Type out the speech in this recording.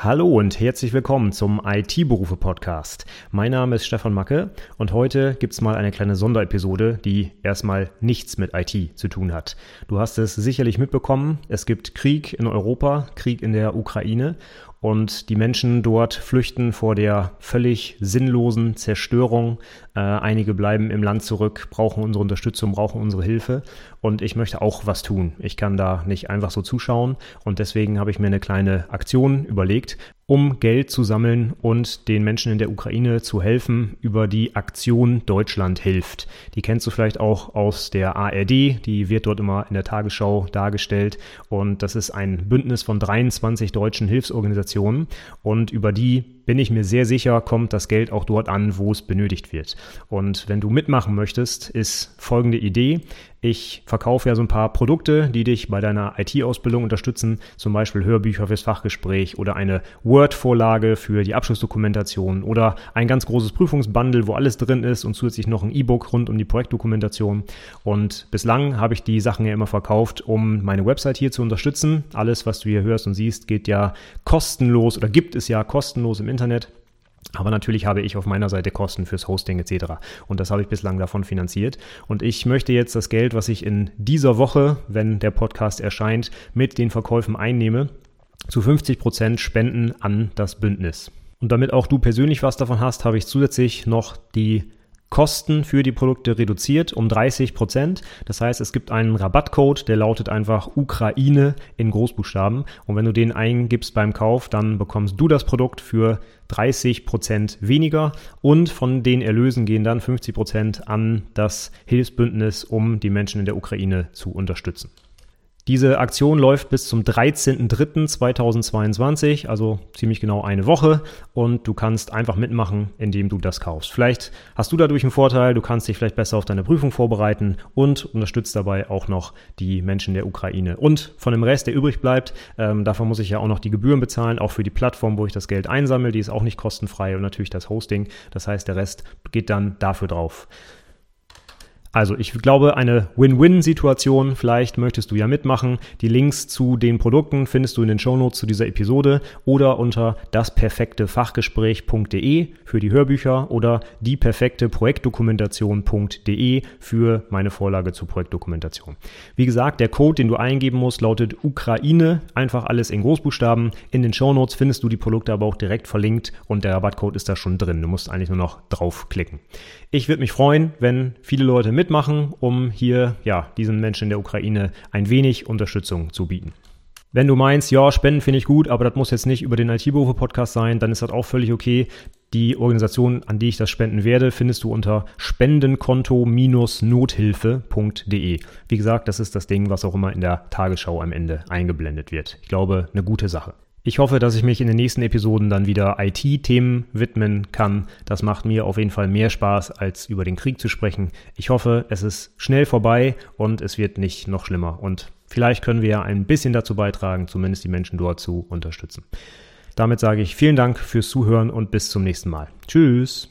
Hallo und herzlich willkommen zum IT-Berufe-Podcast. Mein Name ist Stefan Macke und heute gibt's mal eine kleine Sonderepisode, die erstmal nichts mit IT zu tun hat. Du hast es sicherlich mitbekommen, es gibt Krieg in Europa, Krieg in der Ukraine und die Menschen dort flüchten vor der völlig sinnlosen Zerstörung. Äh, einige bleiben im Land zurück, brauchen unsere Unterstützung, brauchen unsere Hilfe. Und ich möchte auch was tun. Ich kann da nicht einfach so zuschauen. Und deswegen habe ich mir eine kleine Aktion überlegt, um Geld zu sammeln und den Menschen in der Ukraine zu helfen über die Aktion Deutschland hilft. Die kennst du vielleicht auch aus der ARD, die wird dort immer in der Tagesschau dargestellt. Und das ist ein Bündnis von 23 deutschen Hilfsorganisationen. Und über die bin ich mir sehr sicher, kommt das Geld auch dort an, wo es benötigt wird. Und wenn du mitmachen möchtest, ist folgende Idee. Ich verkaufe ja so ein paar Produkte, die dich bei deiner IT-Ausbildung unterstützen, zum Beispiel Hörbücher fürs Fachgespräch oder eine Word-Vorlage für die Abschlussdokumentation oder ein ganz großes Prüfungsbundle, wo alles drin ist und zusätzlich noch ein E-Book rund um die Projektdokumentation. Und bislang habe ich die Sachen ja immer verkauft, um meine Website hier zu unterstützen. Alles, was du hier hörst und siehst, geht ja kostenlos oder gibt es ja kostenlos im Internet Internet. Aber natürlich habe ich auf meiner Seite Kosten fürs Hosting etc. Und das habe ich bislang davon finanziert. Und ich möchte jetzt das Geld, was ich in dieser Woche, wenn der Podcast erscheint, mit den Verkäufen einnehme, zu 50 Prozent spenden an das Bündnis. Und damit auch du persönlich was davon hast, habe ich zusätzlich noch die Kosten für die Produkte reduziert um 30 Prozent. Das heißt, es gibt einen Rabattcode, der lautet einfach Ukraine in Großbuchstaben. Und wenn du den eingibst beim Kauf, dann bekommst du das Produkt für 30 Prozent weniger und von den Erlösen gehen dann 50 Prozent an das Hilfsbündnis, um die Menschen in der Ukraine zu unterstützen. Diese Aktion läuft bis zum 13.03.2022, also ziemlich genau eine Woche. Und du kannst einfach mitmachen, indem du das kaufst. Vielleicht hast du dadurch einen Vorteil, du kannst dich vielleicht besser auf deine Prüfung vorbereiten und unterstützt dabei auch noch die Menschen der Ukraine. Und von dem Rest, der übrig bleibt, ähm, davon muss ich ja auch noch die Gebühren bezahlen, auch für die Plattform, wo ich das Geld einsammle. Die ist auch nicht kostenfrei und natürlich das Hosting. Das heißt, der Rest geht dann dafür drauf. Also ich glaube, eine Win-Win-Situation. Vielleicht möchtest du ja mitmachen. Die Links zu den Produkten findest du in den Shownotes zu dieser Episode oder unter dasperfektefachgespräch.de für die Hörbücher oder dieperfekteprojektdokumentation.de für meine Vorlage zur Projektdokumentation. Wie gesagt, der Code, den du eingeben musst, lautet Ukraine. Einfach alles in Großbuchstaben. In den Shownotes findest du die Produkte aber auch direkt verlinkt und der Rabattcode ist da schon drin. Du musst eigentlich nur noch draufklicken. Ich würde mich freuen, wenn viele Leute mitmachen, um hier ja, diesen Menschen in der Ukraine ein wenig Unterstützung zu bieten. Wenn du meinst, ja, Spenden finde ich gut, aber das muss jetzt nicht über den IT-Berufe-Podcast sein, dann ist das auch völlig okay. Die Organisation, an die ich das spenden werde, findest du unter spendenkonto-nothilfe.de. Wie gesagt, das ist das Ding, was auch immer in der Tagesschau am Ende eingeblendet wird. Ich glaube, eine gute Sache. Ich hoffe, dass ich mich in den nächsten Episoden dann wieder IT-Themen widmen kann. Das macht mir auf jeden Fall mehr Spaß, als über den Krieg zu sprechen. Ich hoffe, es ist schnell vorbei und es wird nicht noch schlimmer. Und vielleicht können wir ja ein bisschen dazu beitragen, zumindest die Menschen dort zu unterstützen. Damit sage ich vielen Dank fürs Zuhören und bis zum nächsten Mal. Tschüss.